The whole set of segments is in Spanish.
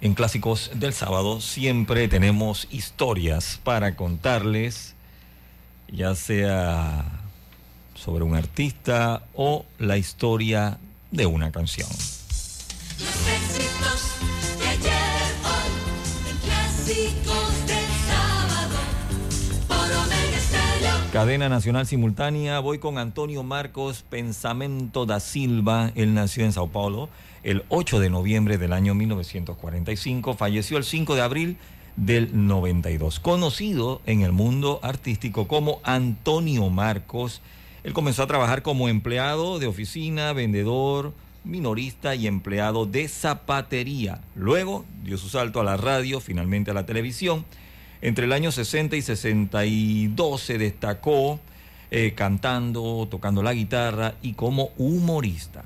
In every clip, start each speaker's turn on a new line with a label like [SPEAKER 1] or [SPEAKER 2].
[SPEAKER 1] En Clásicos del Sábado siempre tenemos historias para contarles, ya sea sobre un artista o la historia de una canción. Cadena Nacional Simultánea, voy con Antonio Marcos Pensamento da Silva, él nació en Sao Paulo el 8 de noviembre del año 1945, falleció el 5 de abril del 92, conocido en el mundo artístico como Antonio Marcos. Él comenzó a trabajar como empleado de oficina, vendedor, minorista y empleado de zapatería. Luego dio su salto a la radio, finalmente a la televisión entre el año 60 y 62 se destacó eh, cantando, tocando la guitarra y como humorista.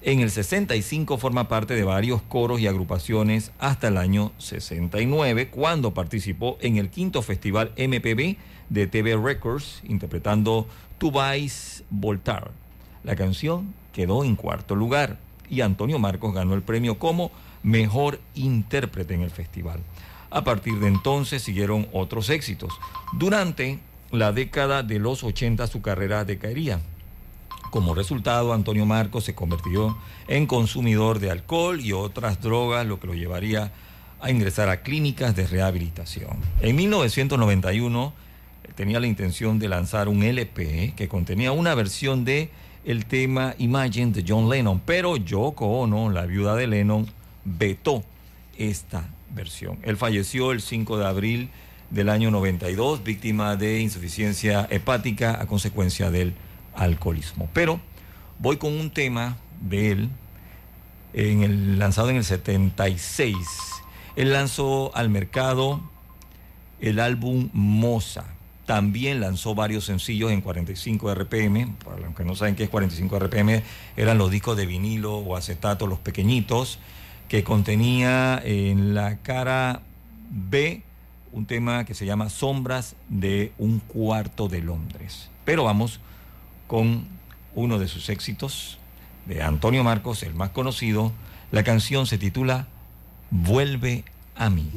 [SPEAKER 1] En el 65 forma parte de varios coros y agrupaciones hasta el año 69, cuando participó en el quinto festival MPB de TV Records, interpretando Tu Vais Voltar. La canción quedó en cuarto lugar y Antonio Marcos ganó el premio como mejor intérprete en el festival. A partir de entonces siguieron otros éxitos. Durante la década de los 80 su carrera decaería. Como resultado, Antonio Marcos se convirtió en consumidor de alcohol y otras drogas, lo que lo llevaría a ingresar a clínicas de rehabilitación. En 1991 tenía la intención de lanzar un LP que contenía una versión de el tema Imagine de John Lennon, pero Yoko Ono, la viuda de Lennon, vetó esta Él falleció el 5 de abril del año 92, víctima de insuficiencia hepática a consecuencia del alcoholismo. Pero voy con un tema de él, en el, lanzado en el 76. Él lanzó al mercado el álbum Moza. También lanzó varios sencillos en 45 RPM. Para los que no saben qué es 45 RPM, eran los discos de vinilo o acetato, los pequeñitos que contenía en la cara B un tema que se llama Sombras de un cuarto de Londres. Pero vamos con uno de sus éxitos de Antonio Marcos, el más conocido. La canción se titula Vuelve a mí.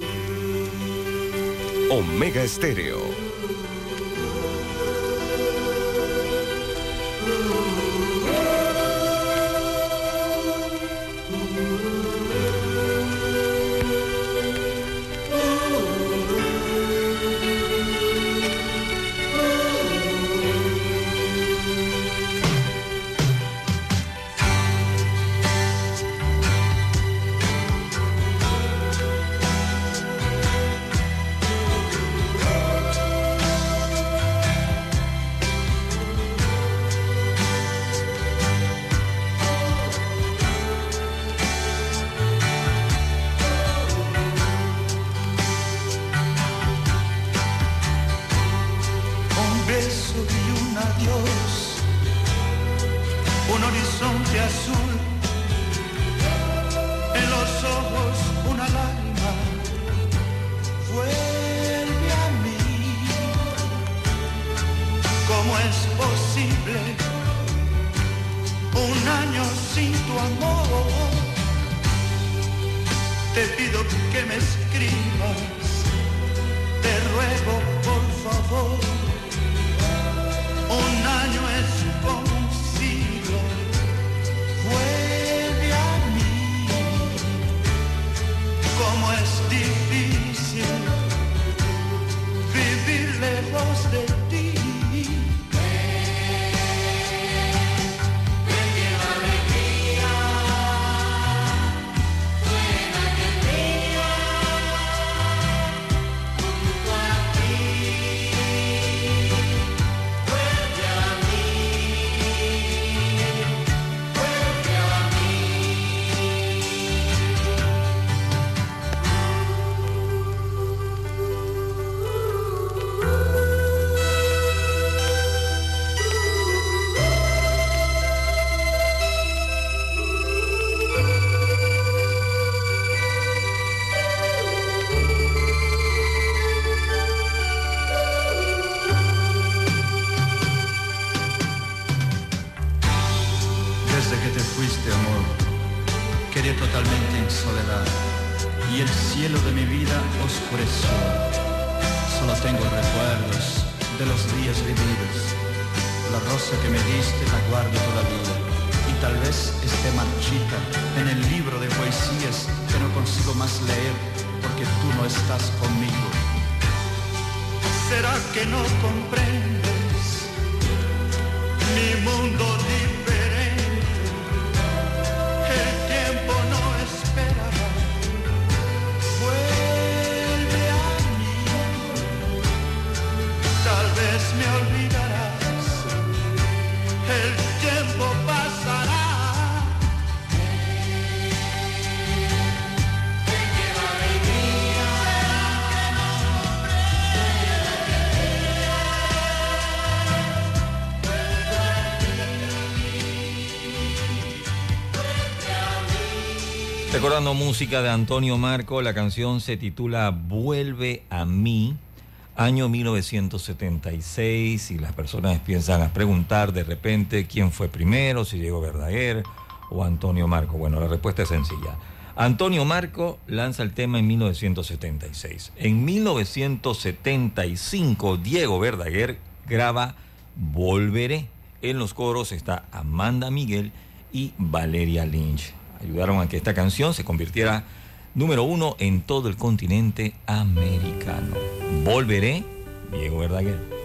[SPEAKER 2] Omega Estéreo
[SPEAKER 1] Música de Antonio Marco, la canción se titula Vuelve a mí, año 1976, y las personas piensan a preguntar de repente quién fue primero, si Diego Verdaguer o Antonio Marco. Bueno, la respuesta es sencilla. Antonio Marco lanza el tema en 1976. En 1975, Diego Verdaguer graba Volveré. En los coros está Amanda Miguel y Valeria Lynch ayudaron a que esta canción se convirtiera número uno en todo el continente americano. Volveré, Diego Verdaguer.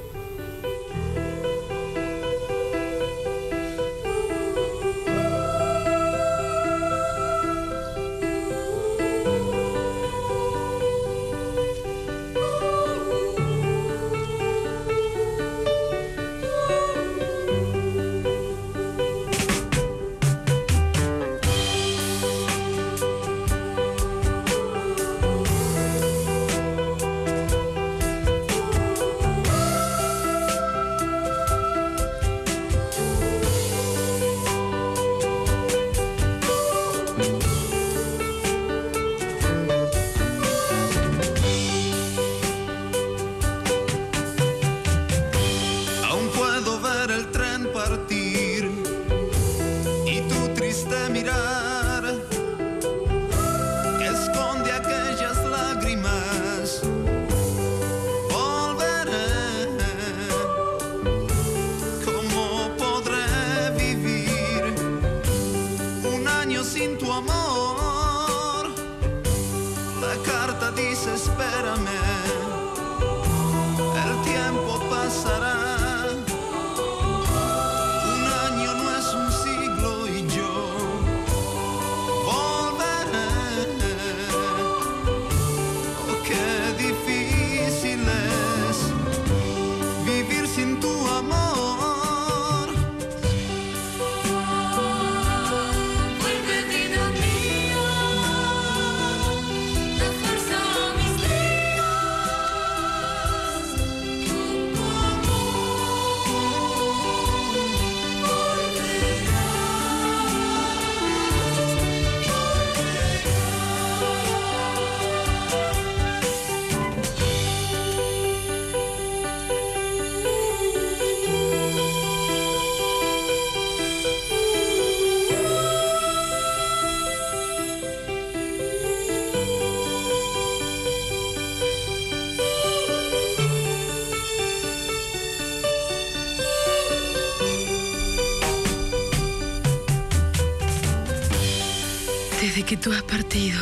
[SPEAKER 3] Tú has partido,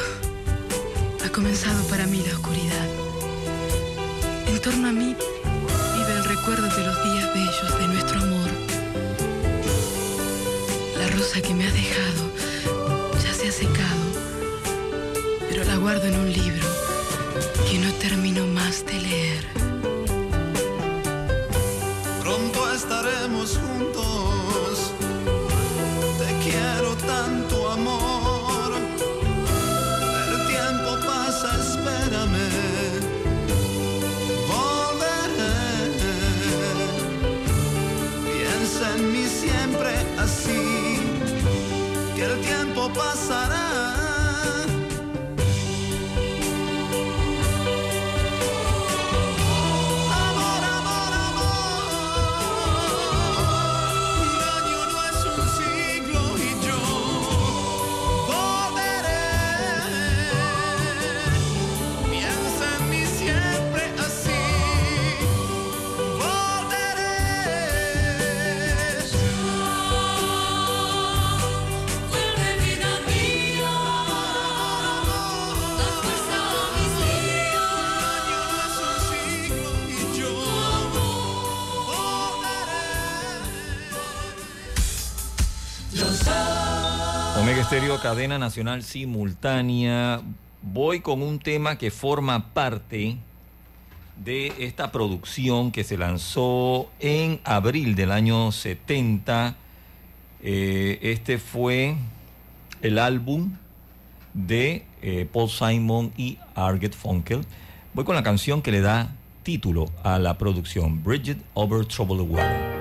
[SPEAKER 3] ha comenzado para mí la oscuridad. En torno a mí vive el recuerdo de los días bellos de nuestro amor. La rosa que me has dejado ya se ha secado, pero la guardo en un libro que no termino más de leer.
[SPEAKER 4] Pronto estaremos juntos. El
[SPEAKER 2] Estéreo Cadena Nacional Simultánea. Voy con un tema que forma parte de esta producción que se lanzó en abril del año 70. Eh, este fue el álbum de eh, Paul Simon y Arget Funkel. Voy con la canción que le da título a la producción, Bridget Over Troubled Water.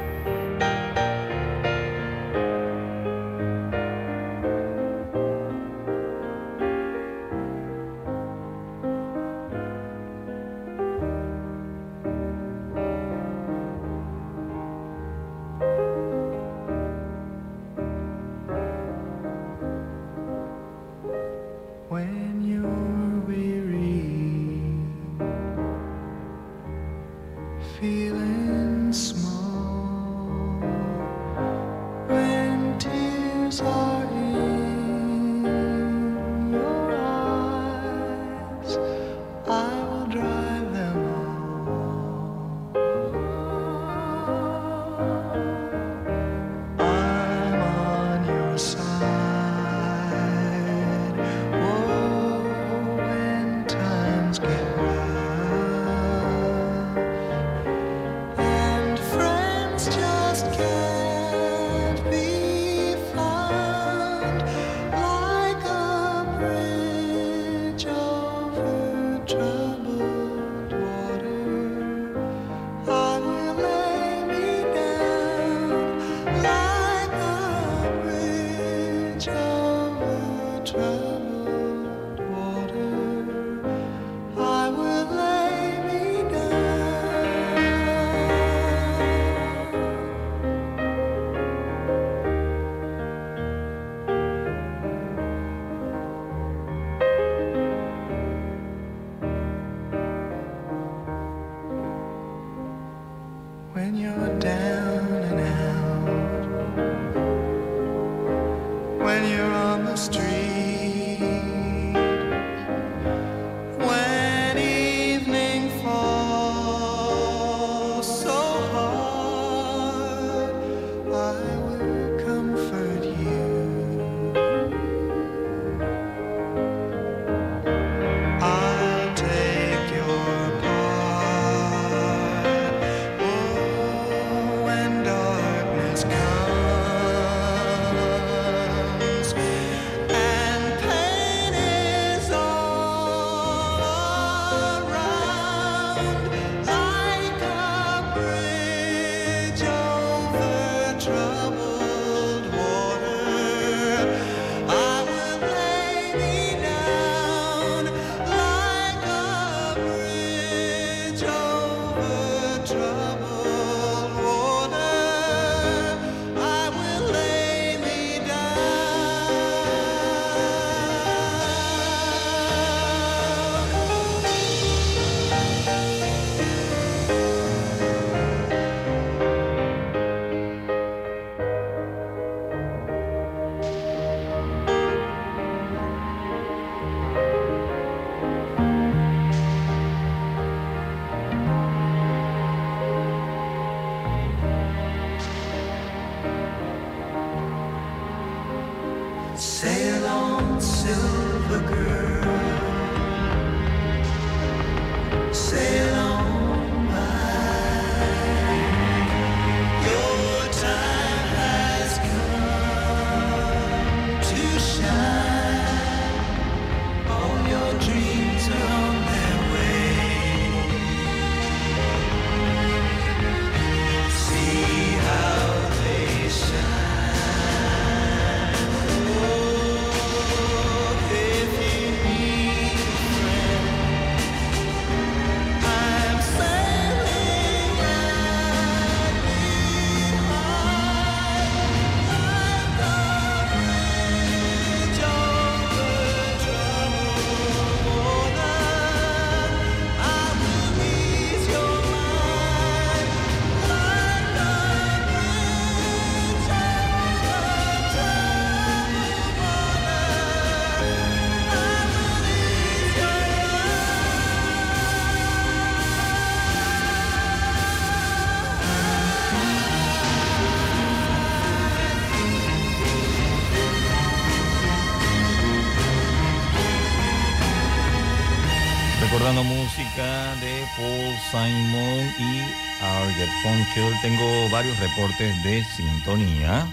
[SPEAKER 1] De sintonía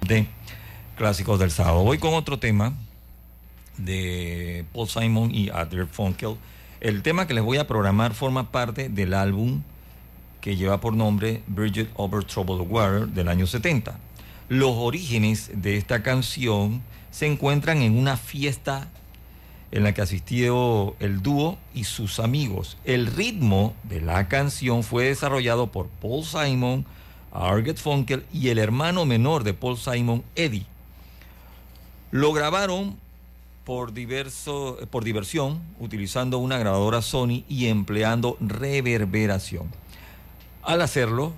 [SPEAKER 1] de clásicos del sábado. Voy con otro tema de Paul Simon y Arget Funkel. El tema que les voy a programar forma parte del álbum que lleva por nombre Bridget Over Troubled Water del año 70. Los orígenes de esta canción se encuentran en una fiesta en la que asistió el dúo y sus amigos. El ritmo de la canción fue desarrollado por Paul Simon, Arget Funkel y el hermano menor de Paul Simon, Eddie. Lo grabaron por, diverso, por diversión, utilizando una grabadora Sony y empleando reverberación. Al hacerlo,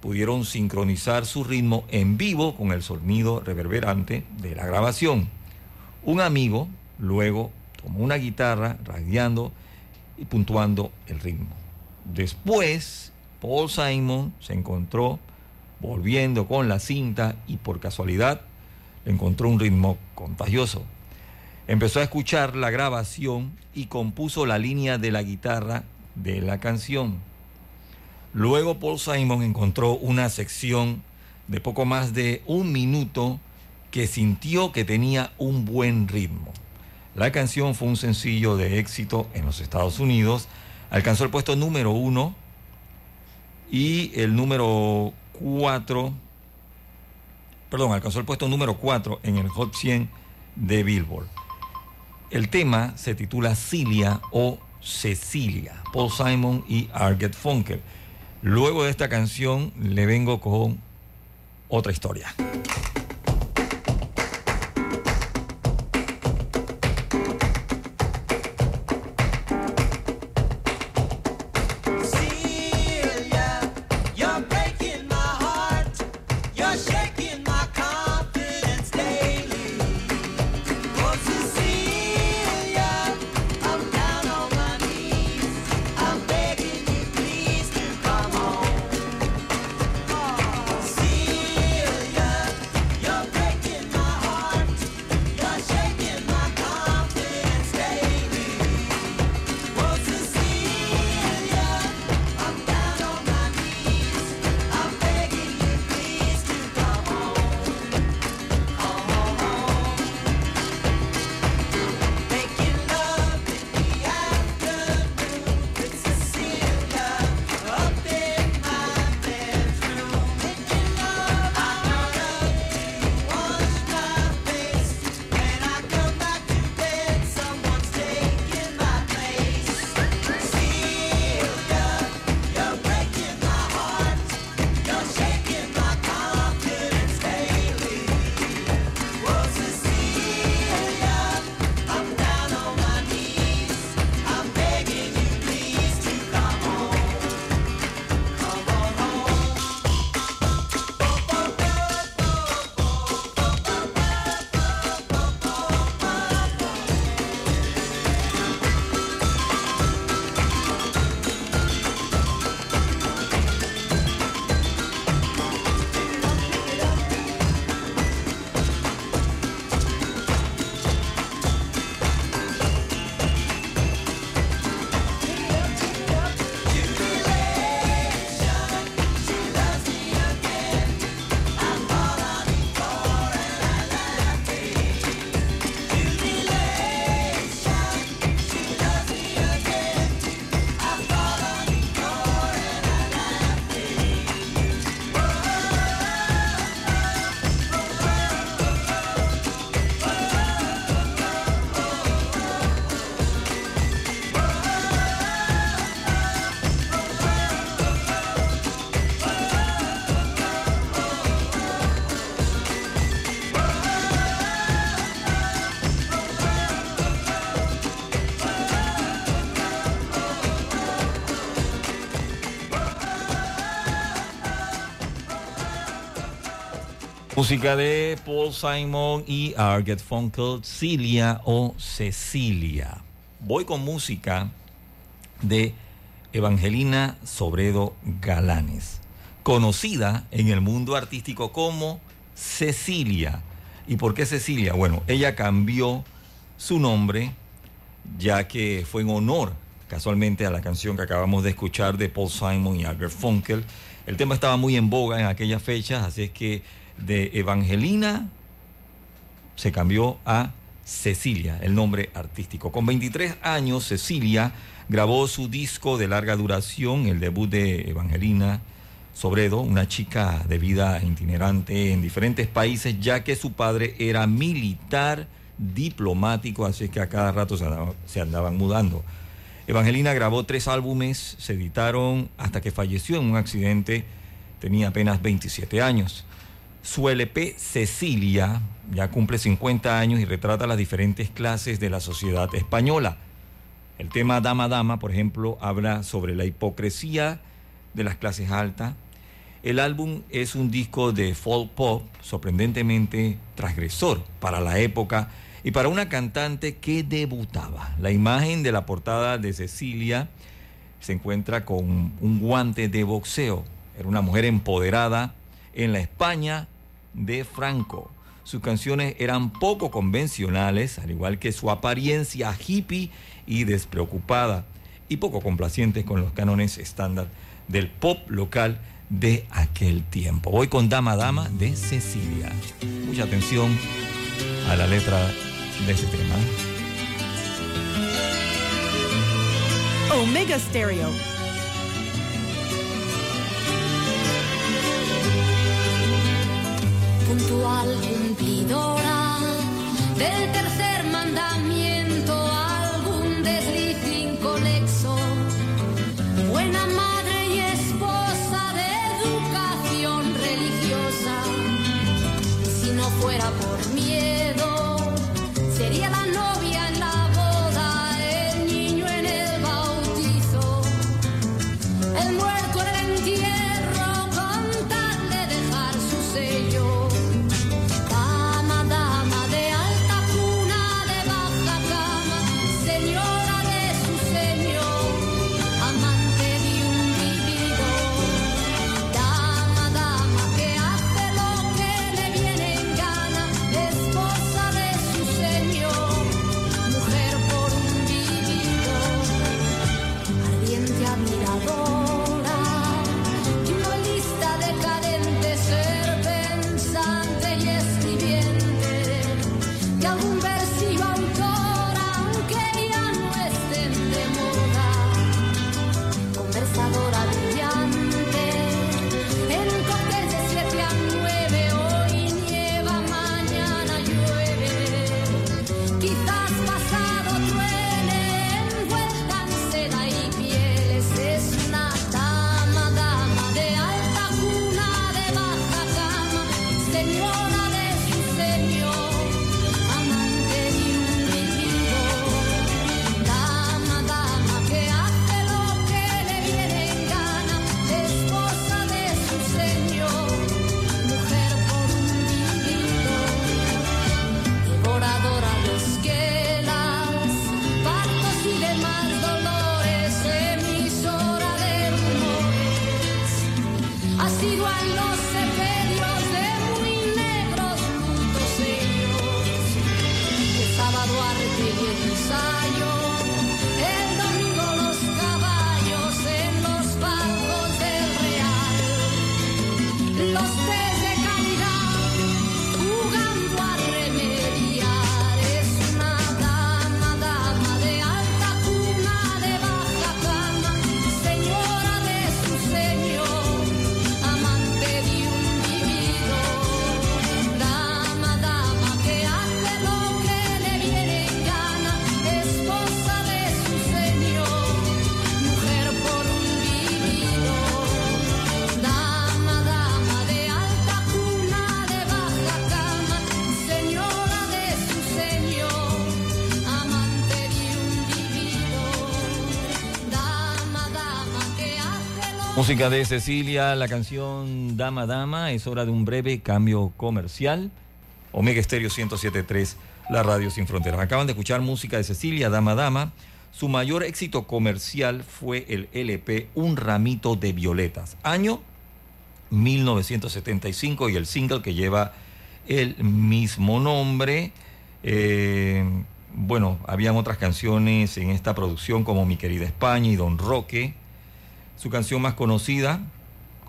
[SPEAKER 1] pudieron sincronizar su ritmo en vivo con el sonido reverberante de la grabación. Un amigo luego tomó una guitarra radiando y puntuando el ritmo. Después, Paul Simon se encontró volviendo con la cinta y por casualidad encontró un ritmo contagioso. Empezó a escuchar la grabación y compuso la línea de la guitarra de la canción. Luego Paul Simon encontró una sección de poco más de un minuto que sintió que tenía un buen ritmo. La canción fue un sencillo de éxito en los Estados Unidos, alcanzó el puesto número uno y el número cuatro, perdón, alcanzó el puesto número cuatro en el Hot 100 de Billboard. El tema se titula Cilia o Cecilia, Paul Simon y Arget Funkel. Luego de esta canción le vengo con otra historia. Música de Paul Simon y Arget Funkel, Cilia o Cecilia. Voy con música de Evangelina Sobredo Galanes, conocida en el mundo artístico como Cecilia. ¿Y por qué Cecilia? Bueno, ella cambió su nombre ya que fue en honor casualmente a la canción que acabamos de escuchar de Paul Simon y Albert Funkel. El tema estaba muy en boga en aquellas fechas, así es que de Evangelina se cambió a Cecilia, el nombre artístico. Con 23 años, Cecilia grabó su disco de larga duración, el debut de Evangelina Sobredo, una chica de vida itinerante en diferentes países, ya que su padre era militar diplomático, así que a cada rato se andaban, mudando. Evangelina grabó tres álbumes, se editaron hasta que falleció en un accidente, tenía apenas 27 años. Su LP Cecilia ya cumple 50 años y retrata las diferentes clases de la sociedad española. El tema Dama Dama, por ejemplo, habla sobre la hipocresía de las clases altas. El álbum es un disco de folk pop sorprendentemente transgresor para la época y para una cantante que debutaba. La imagen de la portada de Cecilia se encuentra con un guante de boxeo. Era una mujer empoderada en la España de Franco. Sus canciones eran poco convencionales, al igual que su apariencia hippie y despreocupada, y poco complacientes con los cánones estándar del pop local de aquel tiempo. Voy con Dama Dama de Cecilia. Mucha atención a la letra de este tema.
[SPEAKER 5] Omega Stereo.
[SPEAKER 6] Puntual cumplidora del tercer mandamiento, algún desliz inconexo. Buena madre y esposa de educación religiosa. Si no fuera por miedo,
[SPEAKER 1] Música de Cecilia, la canción Dama Dama, es hora de un breve cambio comercial. Omega Estéreo 1073, la radio sin fronteras. Acaban de escuchar música de Cecilia, Dama Dama. Su mayor éxito comercial fue el LP Un ramito de violetas, año 1975 y el single que lleva el mismo nombre. eh, bueno, habían otras canciones en esta producción como Mi querida España y Don Roque. Su canción más conocida,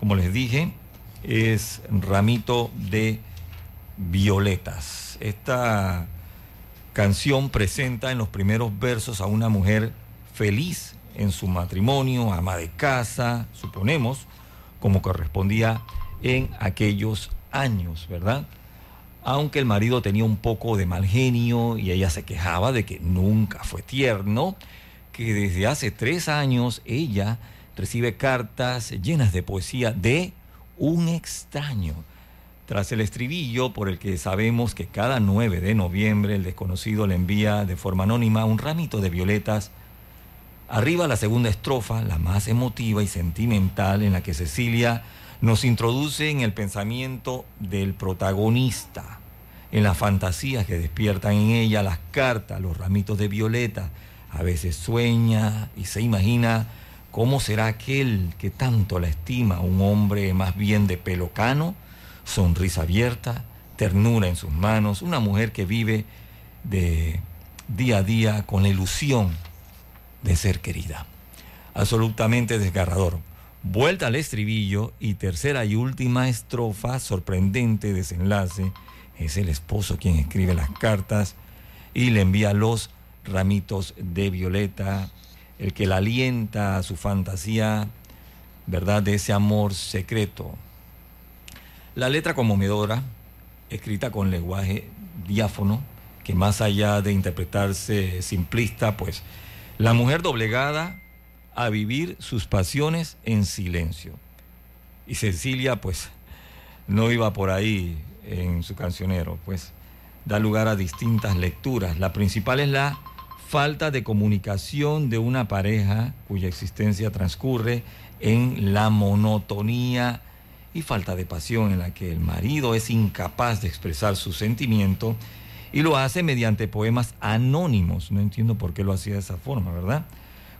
[SPEAKER 1] como les dije, es Ramito de Violetas. Esta canción presenta en los primeros versos a una mujer feliz en su matrimonio, ama de casa, suponemos, como correspondía en aquellos años, ¿verdad? Aunque el marido tenía un poco de mal genio y ella se quejaba de que nunca fue tierno, que desde hace tres años ella recibe cartas llenas de poesía de un extraño. Tras el estribillo por el que sabemos que cada 9 de noviembre el desconocido le envía de forma anónima un ramito de violetas, arriba la segunda estrofa, la más emotiva y sentimental, en la que Cecilia nos introduce en el pensamiento del protagonista, en las fantasías que despiertan en ella las cartas, los ramitos de violeta. A veces sueña y se imagina cómo será aquel que tanto la estima, un hombre más bien de pelo cano, sonrisa abierta, ternura en sus manos, una mujer que vive de día a día con la ilusión de ser querida. Absolutamente desgarrador. Vuelta al estribillo y tercera y última estrofa, sorprendente desenlace. Es el esposo quien escribe las cartas y le envía los ramitos de violeta, el que la alienta a su fantasía, ¿verdad? De ese amor secreto. La letra conmovedora, escrita con lenguaje diáfono, que más allá de interpretarse simplista, pues la mujer doblegada a vivir sus pasiones en silencio. Y Cecilia, pues, no iba por ahí en su cancionero, pues da lugar a distintas lecturas. La principal es la falta de comunicación de una pareja cuya existencia transcurre en la monotonía y falta de pasión en la que el marido es incapaz de expresar su sentimiento y lo hace mediante poemas anónimos. No entiendo por qué lo hacía de esa forma, ¿verdad?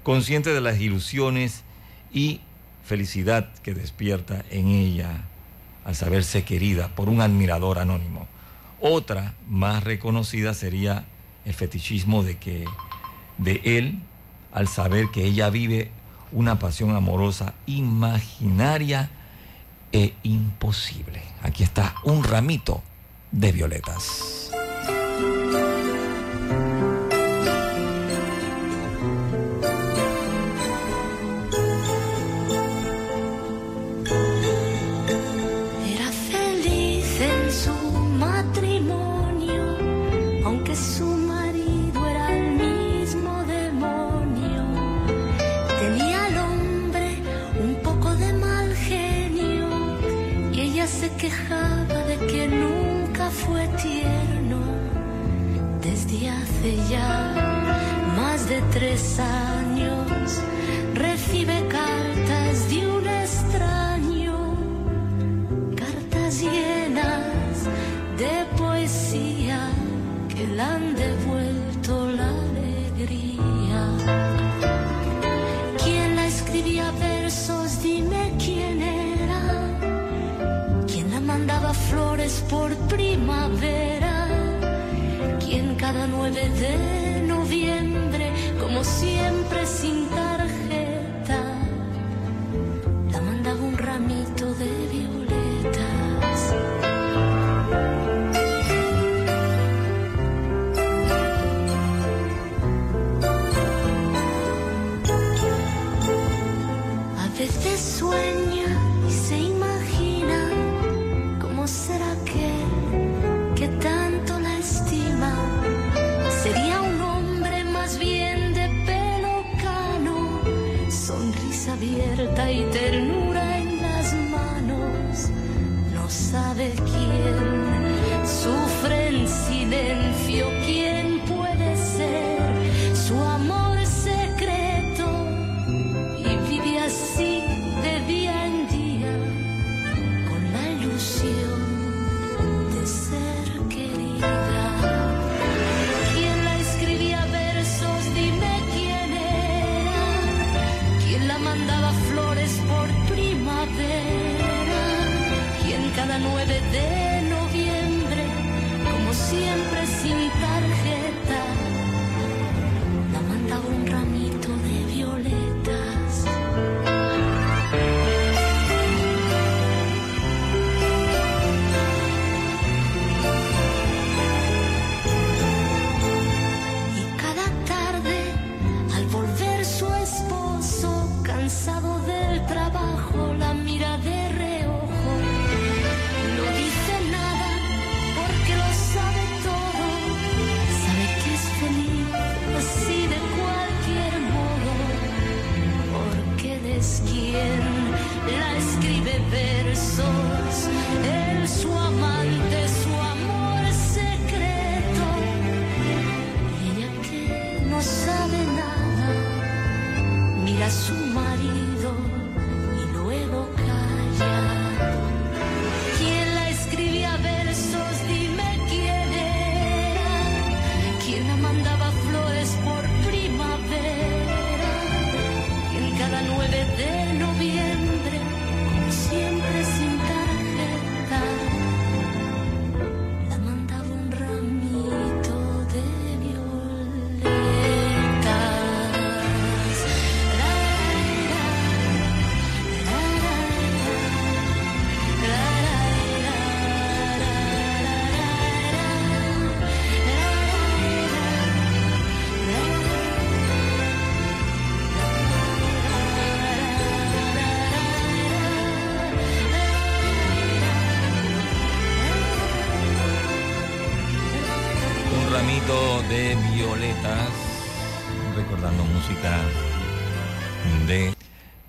[SPEAKER 1] Consciente de las ilusiones y felicidad que despierta en ella al saberse querida por un admirador anónimo. Otra más reconocida sería el fetichismo de que de él al saber que ella vive una pasión amorosa imaginaria e imposible. Aquí está un ramito de violetas.
[SPEAKER 6] Ya más de tres años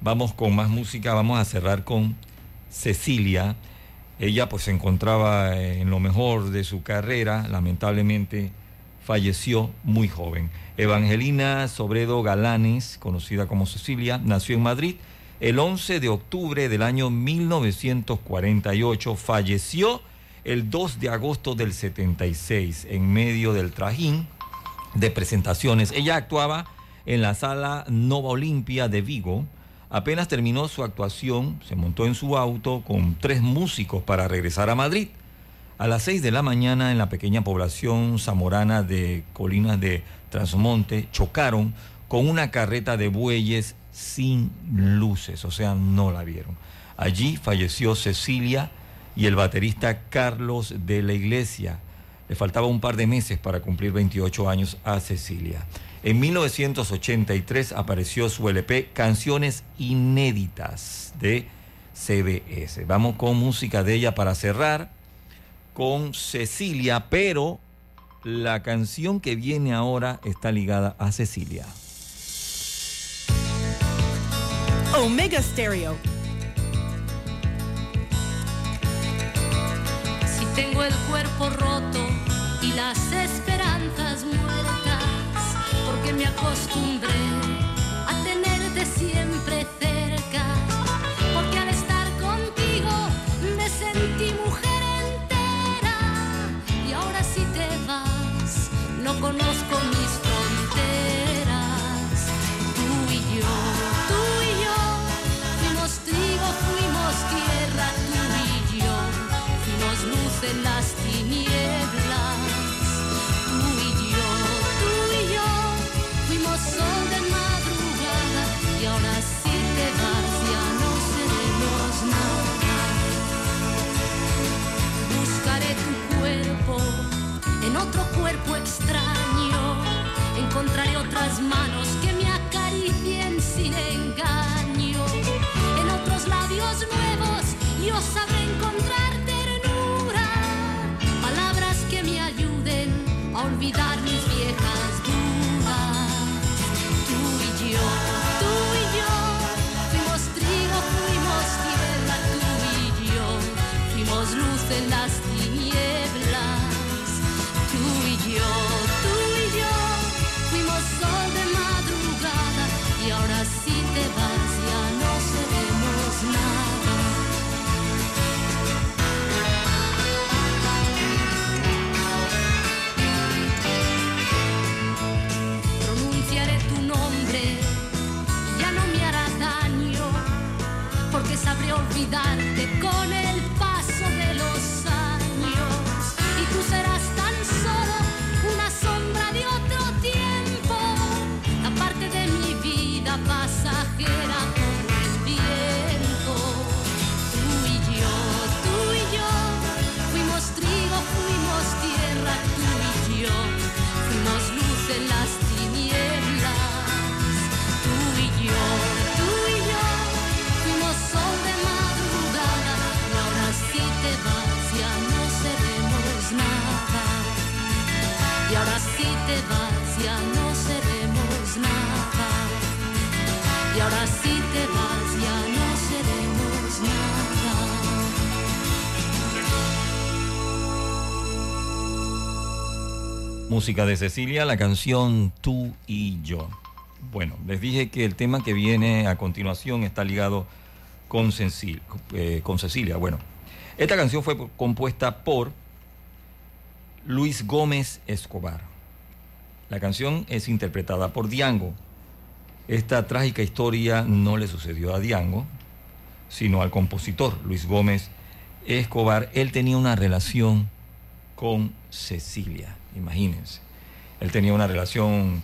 [SPEAKER 1] Vamos con más música, vamos a cerrar con Cecilia. Ella pues se encontraba en lo mejor de su carrera, lamentablemente falleció muy joven. Evangelina Sobredo Galanes, conocida como Cecilia, nació en Madrid el 11 de octubre del año 1948, falleció el 2 de agosto del 76 en medio del trajín de presentaciones. Ella actuaba en la sala Nova Olimpia de Vigo. Apenas terminó su actuación, se montó en su auto con tres músicos para regresar a Madrid. A las 6 de la mañana en la pequeña población zamorana de Colinas de Transmonte chocaron con una carreta de bueyes sin luces, o sea, no la vieron. Allí falleció Cecilia y el baterista Carlos de la Iglesia. Le faltaba un par de meses para cumplir 28 años a Cecilia. En 1983 apareció su LP Canciones Inéditas de CBS. Vamos con música de ella para cerrar con Cecilia, pero la canción que viene ahora está ligada a Cecilia.
[SPEAKER 5] Omega Stereo.
[SPEAKER 6] Si tengo el cuerpo roto y las esperanzas muertas, me acostumbré a tenerte siempre cerca, porque al estar contigo me sentí mujer entera. Y ahora si te vas no conozco mis extraño. Encontraré otras manos
[SPEAKER 1] Música de Cecilia, la canción Tú y yo. Bueno, les dije que el tema que viene a continuación está ligado con, Cecil- eh, con Cecilia. Bueno, esta canción fue compuesta por Luis Gómez Escobar. La canción es interpretada por Diango. Esta trágica historia no le sucedió a Diango, sino al compositor Luis Gómez Escobar. Él tenía una relación con Cecilia, imagínense. Él tenía una relación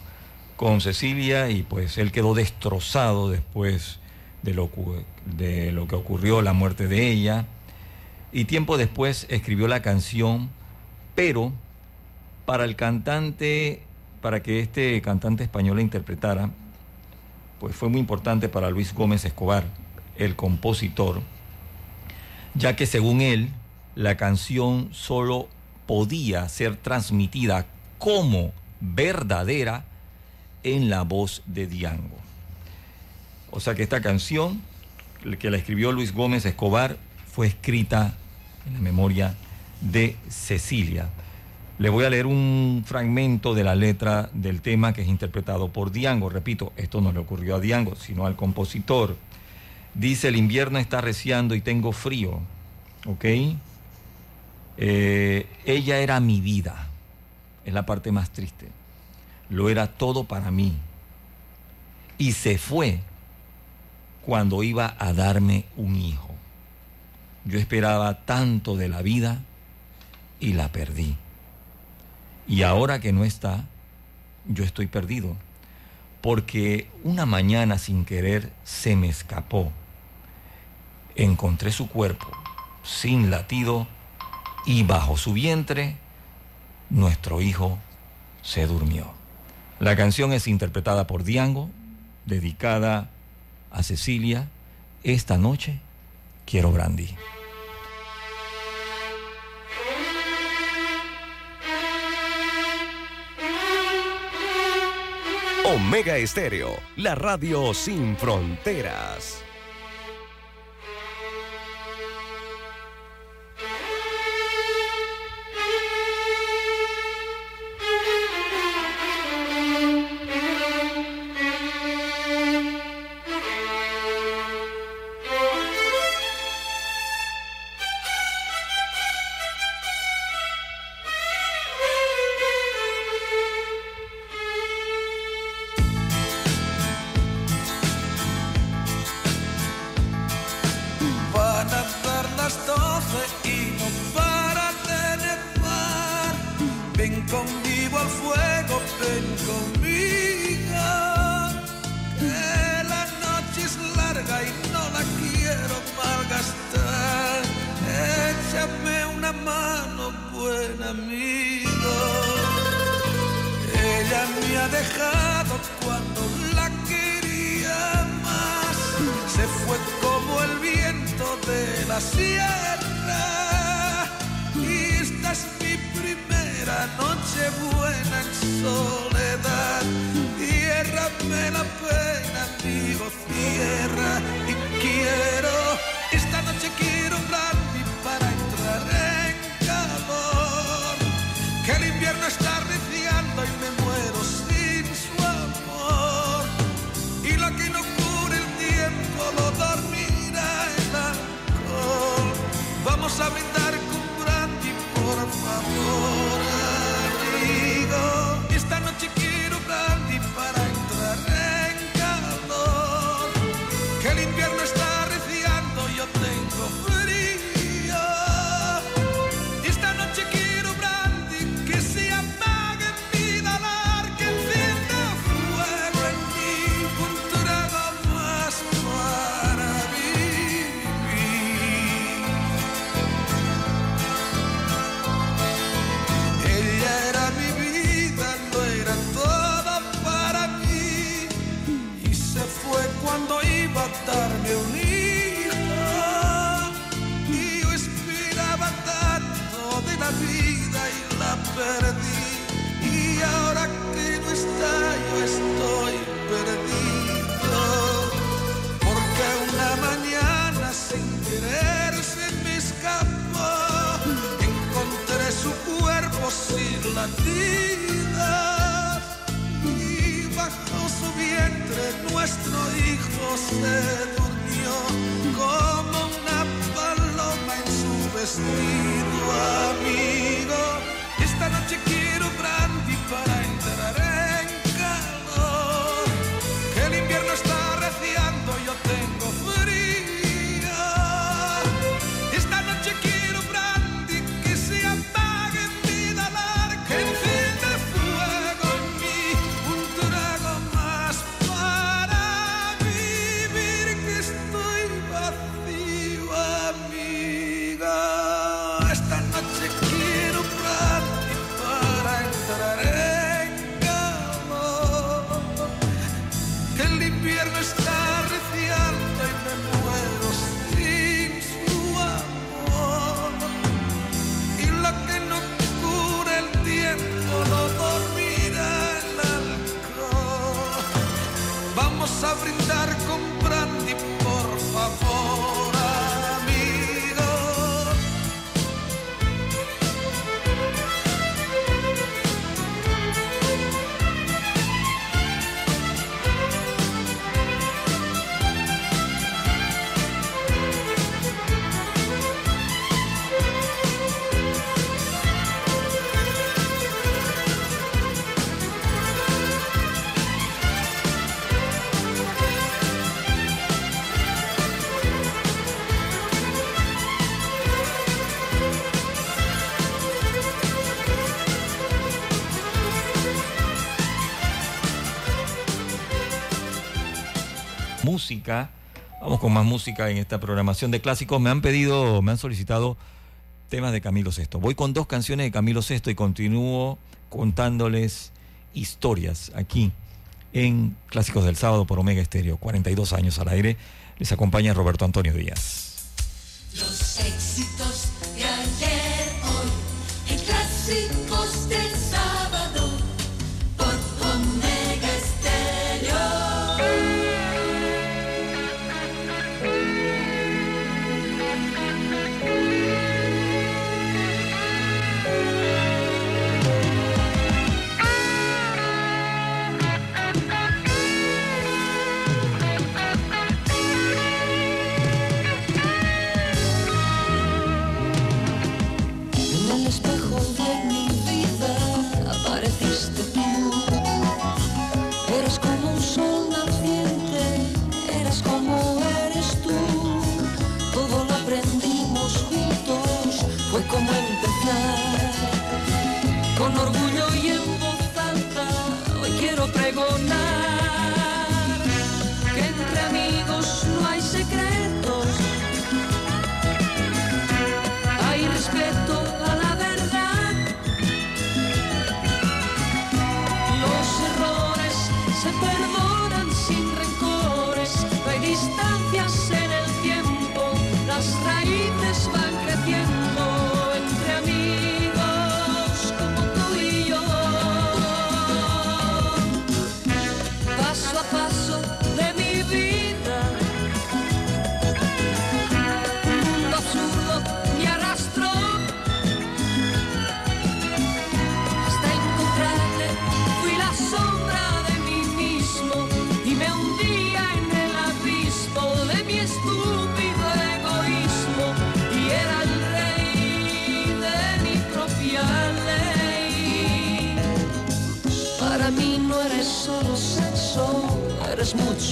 [SPEAKER 1] con Cecilia y pues él quedó destrozado después de lo, de lo que ocurrió, la muerte de ella. Y tiempo después escribió la canción, pero para el cantante, para que este cantante español la interpretara, pues fue muy importante para Luis Gómez Escobar, el compositor, ya que según él, la canción solo podía ser transmitida como verdadera en la voz de Diango. O sea que esta canción, que la escribió Luis Gómez Escobar, fue escrita en la memoria de Cecilia. Le voy a leer un fragmento de la letra del tema que es interpretado por Diango. Repito, esto no le ocurrió a Diango, sino al compositor. Dice, el invierno está reciando y tengo frío. ¿Ok? Eh, ella era mi vida. Es la parte más triste. Lo era todo para mí. Y se fue cuando iba a darme un hijo. Yo esperaba tanto de la vida y la perdí. Y ahora que no está, yo estoy perdido. Porque una mañana sin querer se me escapó. Encontré su cuerpo sin latido y bajo su vientre nuestro hijo se durmió. La canción es interpretada por Diango, dedicada a Cecilia. Esta noche quiero brandy.
[SPEAKER 7] Omega Estéreo, la radio sin fronteras.
[SPEAKER 8] Amigo. Ella me ha dejado cuando la quería más. Se fue como el viento de la sierra. Y esta es mi primera noche buena en soledad. Ciérrame la pena, amigo, cierra. Y quiero, esta noche quiero un Que el invierno está reciando y me muero sin su amor. Y lo que no cure el tiempo lo dormirá el alcohol. Vamos a brindar con brandy, por favor, y bajo su vientre se durmió como una paloma en su vestido amigo. Esta noche quiero brandy para entrar en calor. Que el invierno está reciando, yo tengo Vamos con
[SPEAKER 1] más música en esta programación de clásicos. Me han pedido, me han solicitado temas de Camilo VI. Voy con dos canciones de Camilo VI y continúo contándoles historias aquí en Clásicos del Sábado por Omega Estéreo. 42 años al aire. Les acompaña Roberto Antonio Díaz.
[SPEAKER 9] Los éxitos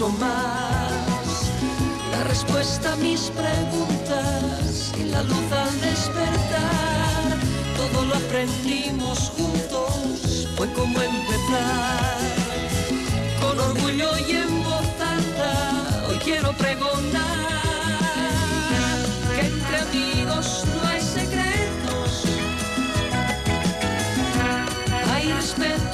[SPEAKER 10] mucho más. La respuesta a mis preguntas y la luz al despertar. Todo lo aprendimos juntos, fue como empezar. Con orgullo y en voz alta, hoy quiero pregonar que entre amigos no hay secretos. Hay respeto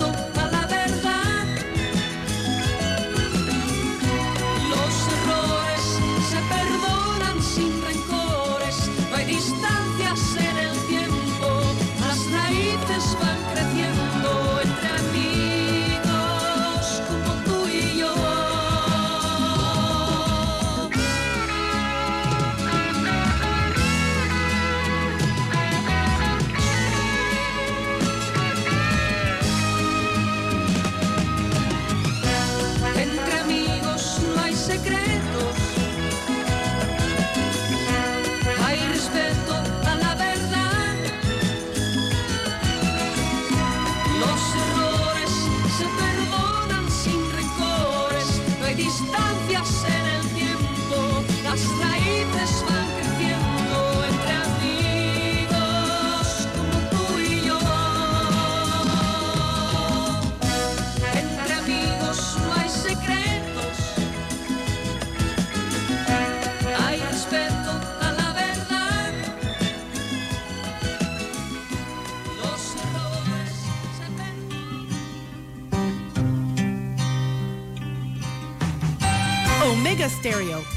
[SPEAKER 10] A
[SPEAKER 9] stereo.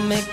[SPEAKER 11] make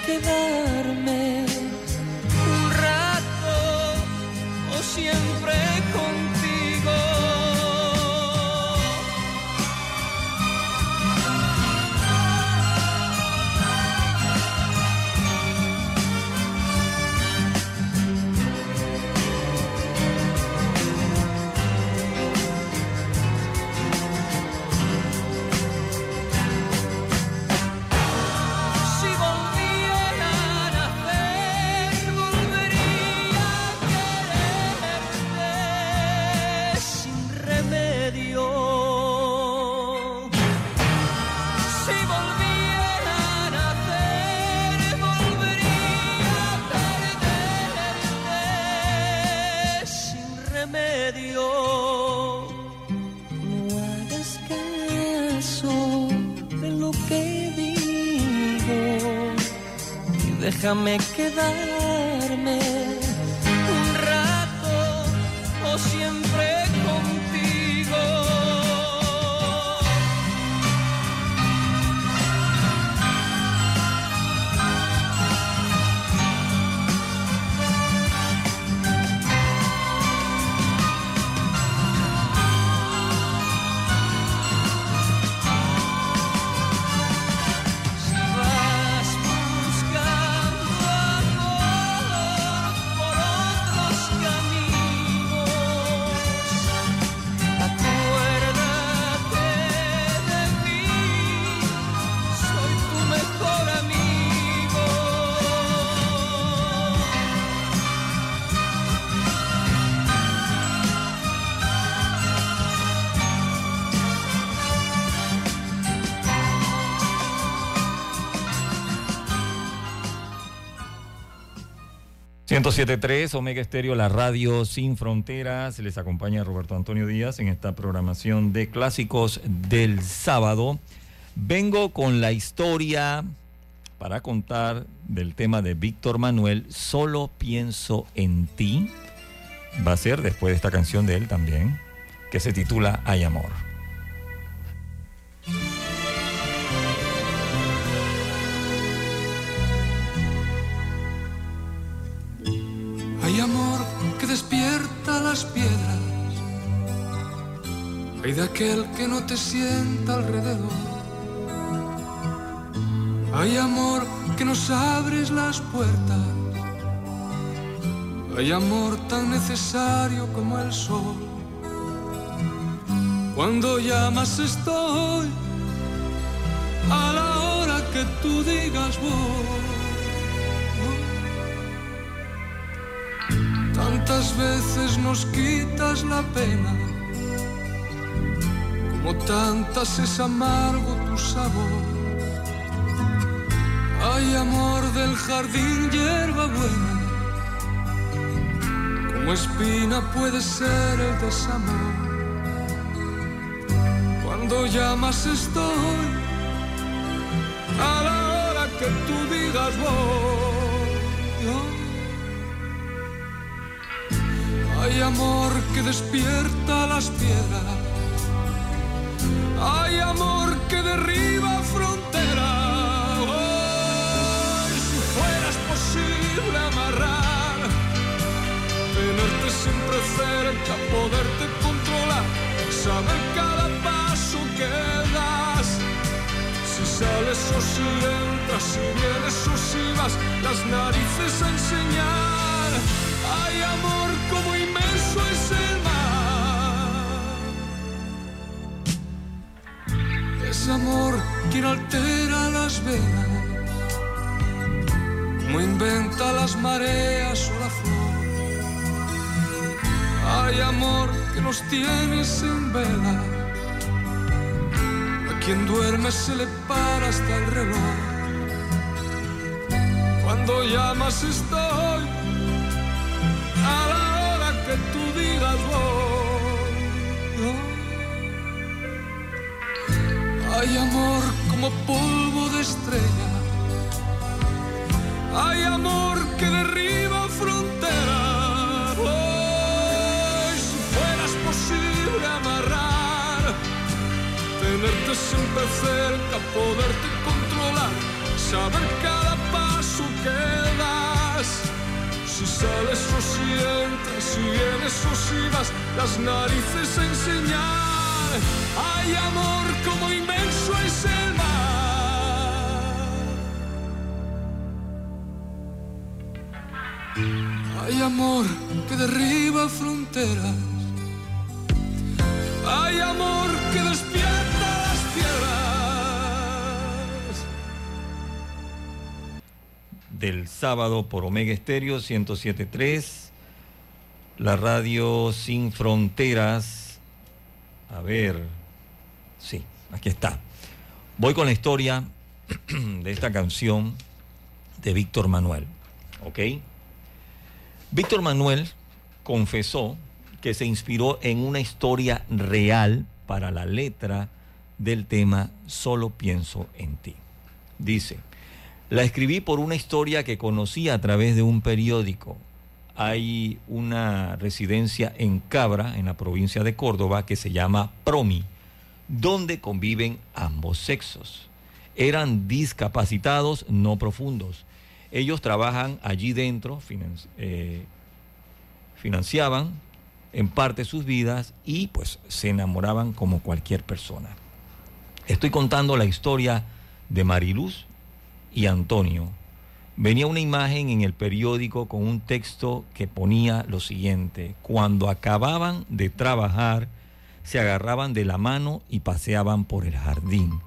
[SPEAKER 11] déjame quedar.
[SPEAKER 1] 1073 Omega Estéreo, la radio sin fronteras. Les acompaña Roberto Antonio Díaz en esta programación de clásicos del sábado. Vengo con la historia para contar del tema de Víctor Manuel, Solo pienso en ti. Va a ser después de esta canción de él también, que se titula Hay amor.
[SPEAKER 12] De aquel que no te sienta alrededor. Hay amor que nos abres las puertas. Hay amor tan necesario como el sol. Cuando llamas estoy a la hora que tú digas voy. Tantas veces nos quitas la pena, como tantas es amargo tu sabor. Hay amor del jardín, hierba buena, como espina puede ser el desamor. Cuando llamas estoy, a la hora que tú digas voy. Hay amor que despierta las piedras. Hay amor que derriba fronteras. Oh, si fueras posible amarrar, tenerte siempre cerca, poderte controlar, saber cada paso que das. Si sales o si entras, si vienes o si vas, las narices a enseñar. Hay amor como Es amor quien altera las venas, como inventa las mareas o la flor. Hay amor que nos tienes en vela, a quien duerme se le para hasta el reloj. Cuando llamas estoy a la hora que tú digas voy. Hay amor como polvo de estrella. Hay amor que derriba fronteras. Oh, si fueras posible amarrar, tenerte siempre cerca, poderte controlar, saber cada paso que das. Si sales o si si vienes o si vas, las narices enseñar. Hay amor como inmenso es el mar. Hay amor que derriba fronteras. Hay amor que despierta las piedras.
[SPEAKER 1] del sábado por Omega Estéreo 1073, la radio sin fronteras. A ver, sí, aquí está. Voy con la historia de esta canción de Víctor Manuel, ¿ok? Víctor Manuel confesó que se inspiró en una historia real para la letra del tema Solo pienso en ti. Dice, la escribí por una historia que conocí a través de un periódico. Hay una residencia en Cabra, en la provincia de Córdoba, que se llama Promi, donde conviven ambos sexos. Eran discapacitados no profundos. Ellos trabajan allí dentro, eh, financiaban en parte sus vidas y pues se enamoraban como cualquier persona. Estoy contando la historia de Mariluz y Antonio. Venía una imagen en el periódico con un texto que ponía lo siguiente, cuando acababan de trabajar, se agarraban de la mano y paseaban por el jardín.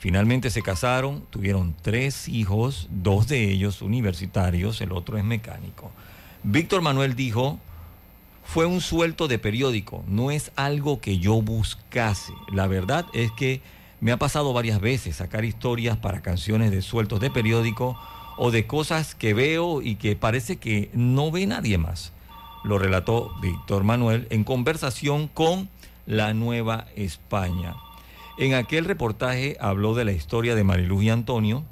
[SPEAKER 1] Finalmente se casaron, tuvieron tres hijos, dos de ellos universitarios, el otro es mecánico. Víctor Manuel dijo, fue un suelto de periódico, no es algo que yo buscase. La verdad es que me ha pasado varias veces sacar historias para canciones de sueltos de periódico o de cosas que veo y que parece que no ve nadie más. Lo relató Víctor Manuel en conversación con La Nueva España. En aquel reportaje habló de la historia de Mariluz y Antonio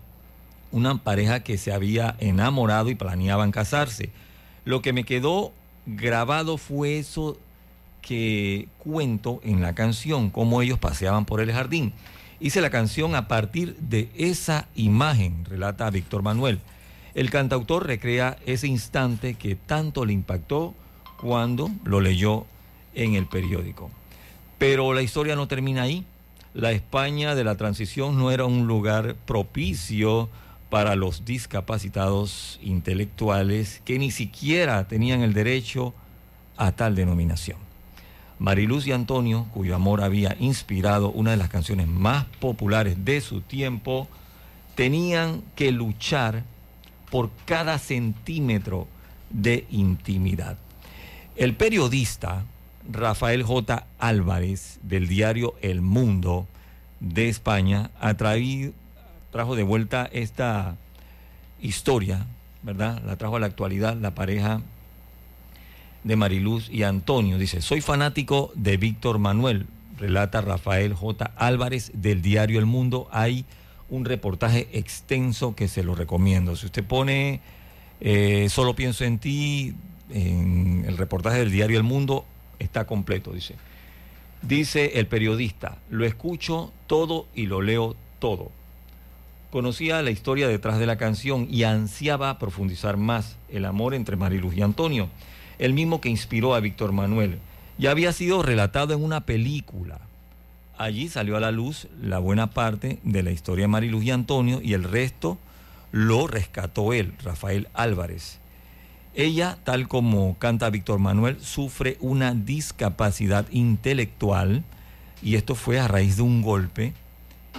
[SPEAKER 1] una pareja que se había enamorado y planeaban casarse. Lo que me quedó grabado fue eso que cuento en la canción, cómo ellos paseaban por el jardín. Hice la canción a partir de esa imagen, relata Víctor Manuel. El cantautor recrea ese instante que tanto le impactó cuando lo leyó en el periódico. Pero la historia no termina ahí. La España de la transición no era un lugar propicio para los discapacitados intelectuales que ni siquiera tenían el derecho a tal denominación. Mariluz y Antonio, cuyo amor había inspirado una de las canciones más populares de su tiempo, tenían que luchar por cada centímetro de intimidad. El periodista Rafael J. Álvarez del diario El Mundo de España trajo de vuelta esta historia, ¿verdad? La trajo a la actualidad la pareja de Mariluz y Antonio. Dice, soy fanático de Víctor Manuel, relata Rafael J. Álvarez del diario El Mundo. Hay un reportaje extenso que se lo recomiendo. Si usted pone eh, Solo pienso en ti, en el reportaje del diario El Mundo, está completo, dice. Dice el periodista, lo escucho todo y lo leo todo. Conocía la historia detrás de la canción y ansiaba profundizar más el amor entre Mariluz y Antonio, el mismo que inspiró a Víctor Manuel. Ya había sido relatado en una película. Allí salió a la luz la buena parte de la historia de Mariluz y Antonio y el resto lo rescató él, Rafael Álvarez. Ella, tal como canta Víctor Manuel, sufre una discapacidad intelectual y esto fue a raíz de un golpe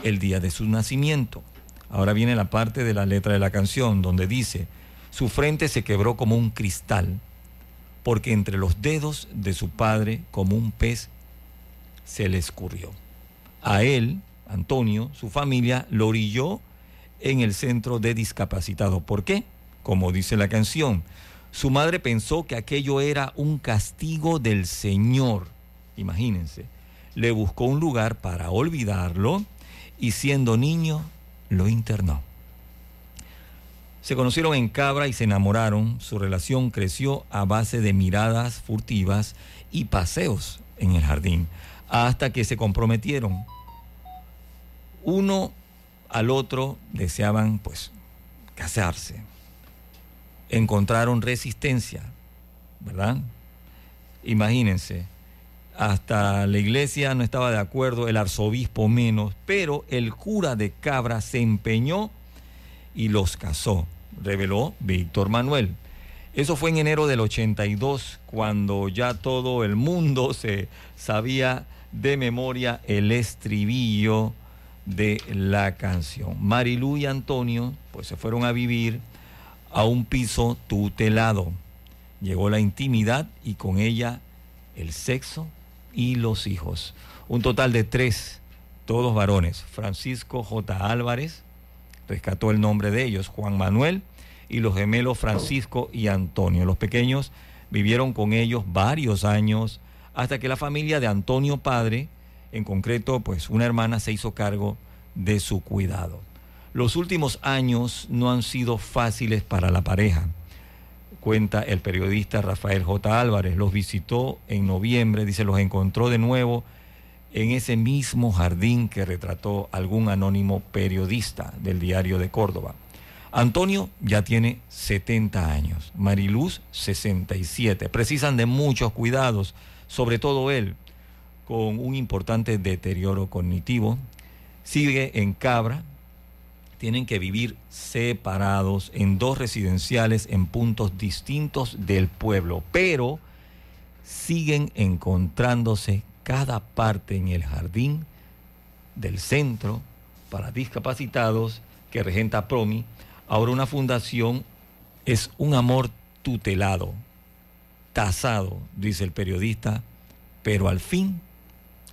[SPEAKER 1] el día de su nacimiento. Ahora viene la parte de la letra de la canción donde dice, su frente se quebró como un cristal, porque entre los dedos de su padre, como un pez, se le escurrió. A él, Antonio, su familia, lo orilló en el centro de discapacitados. ¿Por qué? Como dice la canción, su madre pensó que aquello era un castigo del Señor. Imagínense. Le buscó un lugar para olvidarlo y siendo niño lo internó. Se conocieron en Cabra y se enamoraron. Su relación creció a base de miradas furtivas y paseos en el jardín, hasta que se comprometieron. Uno al otro deseaban pues casarse encontraron resistencia, ¿verdad? Imagínense, hasta la iglesia no estaba de acuerdo, el arzobispo menos, pero el cura de Cabra se empeñó y los casó, reveló Víctor Manuel. Eso fue en enero del 82, cuando ya todo el mundo se sabía de memoria el estribillo de la canción. Marilú y Antonio pues se fueron a vivir a un piso tutelado. Llegó la intimidad y con ella el sexo y los hijos. Un total de tres, todos varones. Francisco J. Álvarez rescató el nombre de ellos, Juan Manuel y los gemelos Francisco y Antonio. Los pequeños vivieron con ellos varios años hasta que la familia de Antonio Padre, en concreto, pues una hermana se hizo cargo de su cuidado. Los últimos años no han sido fáciles para la pareja, cuenta el periodista Rafael J. Álvarez. Los visitó en noviembre, dice, los encontró de nuevo en ese mismo jardín que retrató algún anónimo periodista del diario de Córdoba. Antonio ya tiene 70 años, Mariluz 67. Precisan de muchos cuidados, sobre todo él, con un importante deterioro cognitivo. Sigue en Cabra, tienen que vivir separados en dos residenciales en puntos distintos del pueblo, pero siguen encontrándose cada parte en el jardín del centro para discapacitados que regenta Promi. Ahora una fundación es un amor tutelado, tasado, dice el periodista, pero al fin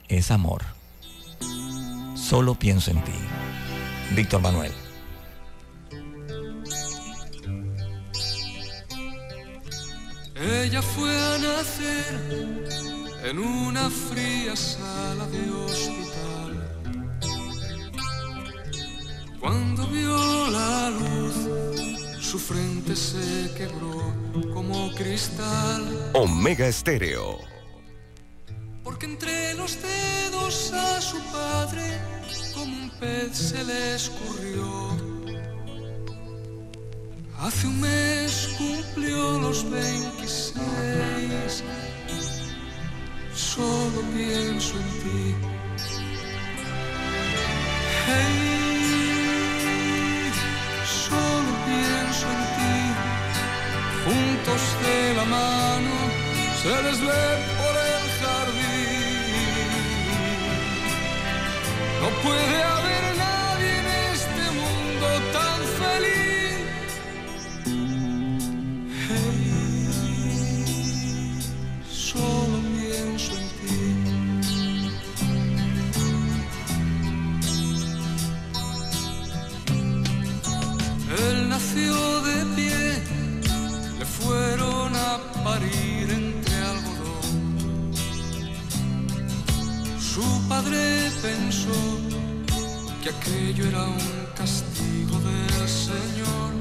[SPEAKER 1] es amor. Solo pienso en ti. Víctor Manuel.
[SPEAKER 12] Ella fue a nacer en una fría sala de hospital. Cuando vio la luz, su frente se quebró como cristal.
[SPEAKER 8] Omega Estéreo.
[SPEAKER 12] Porque entre los dedos a su padre, como un pez se le escurrió. Hace un mes cumplió los 26. Solo pienso en ti. Hey, solo pienso en ti. Juntos de la mano se les ve por el jardín. No puede que aquello era un castigo del Señor.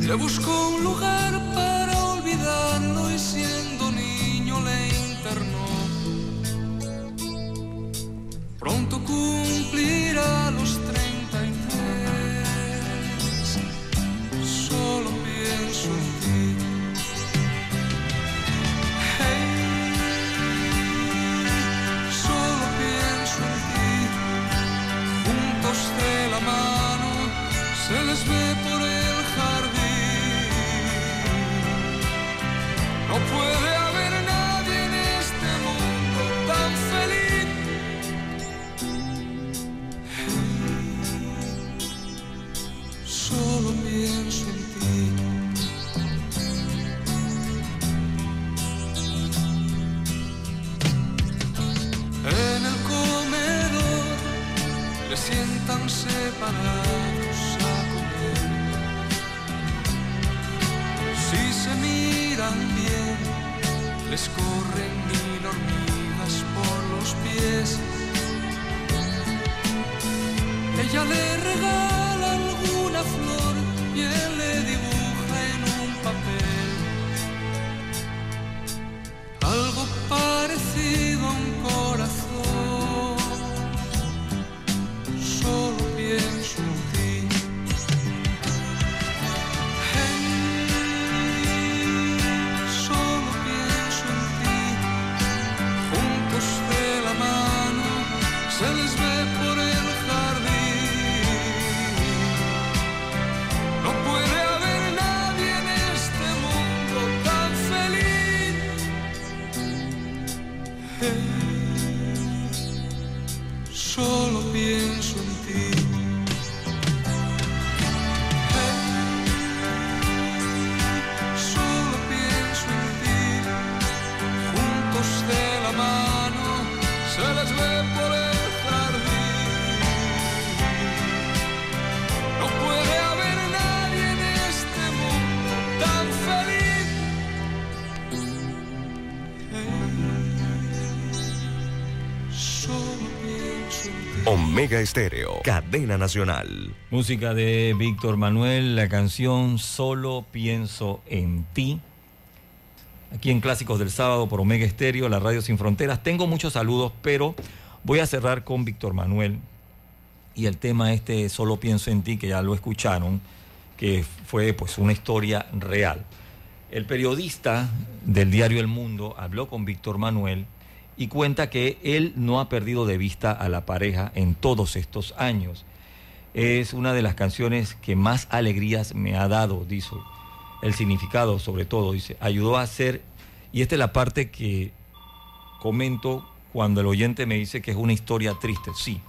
[SPEAKER 12] Le buscó un lugar Ella le regala
[SPEAKER 8] Omega Estéreo. Cadena Nacional.
[SPEAKER 1] Música de Víctor Manuel, la canción Solo pienso en ti. Aquí en Clásicos del Sábado por Omega Estéreo, la radio sin fronteras. Tengo muchos saludos, pero voy a cerrar con Víctor Manuel y el tema este Solo pienso en ti, que ya lo escucharon, que fue pues una historia real. El periodista del diario El Mundo habló con Víctor Manuel y cuenta que él no ha perdido de vista a la pareja en todos estos años. Es una de las canciones que más alegrías me ha dado, dice. El significado, sobre todo, dice, ayudó a hacer, y esta es la parte que comento cuando el oyente me dice que es una historia triste. Sí,